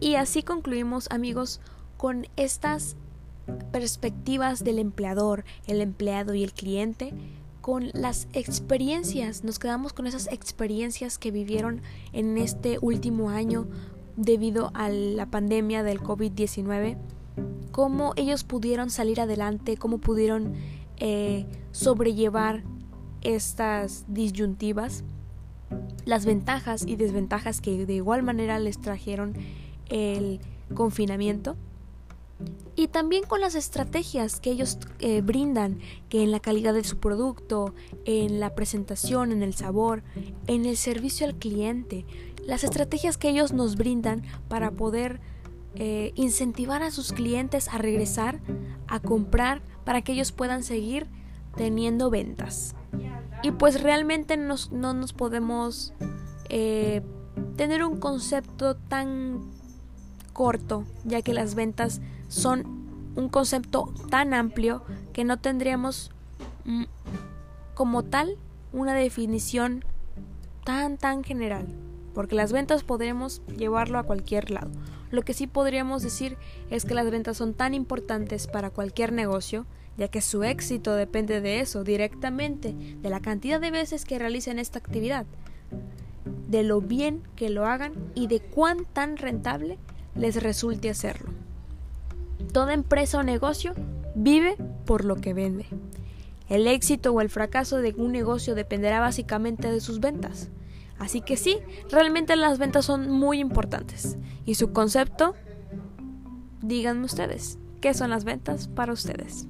Y así concluimos amigos con estas perspectivas del empleador, el empleado y el cliente, con las experiencias, nos quedamos con esas experiencias que vivieron en este último año debido a la pandemia del COVID-19, cómo ellos pudieron salir adelante, cómo pudieron eh, sobrellevar estas disyuntivas, las ventajas y desventajas que de igual manera les trajeron el confinamiento y también con las estrategias que ellos eh, brindan, que en la calidad de su producto, en la presentación, en el sabor, en el servicio al cliente, las estrategias que ellos nos brindan para poder eh, incentivar a sus clientes a regresar, a comprar, para que ellos puedan seguir teniendo ventas. Y pues realmente no nos podemos eh, tener un concepto tan corto, ya que las ventas son un concepto tan amplio que no tendríamos mm, como tal una definición tan tan general, porque las ventas podremos llevarlo a cualquier lado. Lo que sí podríamos decir es que las ventas son tan importantes para cualquier negocio, ya que su éxito depende de eso directamente, de la cantidad de veces que realicen esta actividad, de lo bien que lo hagan y de cuán tan rentable les resulte hacerlo. Toda empresa o negocio vive por lo que vende. El éxito o el fracaso de un negocio dependerá básicamente de sus ventas. Así que sí, realmente las ventas son muy importantes. Y su concepto, díganme ustedes, ¿qué son las ventas para ustedes?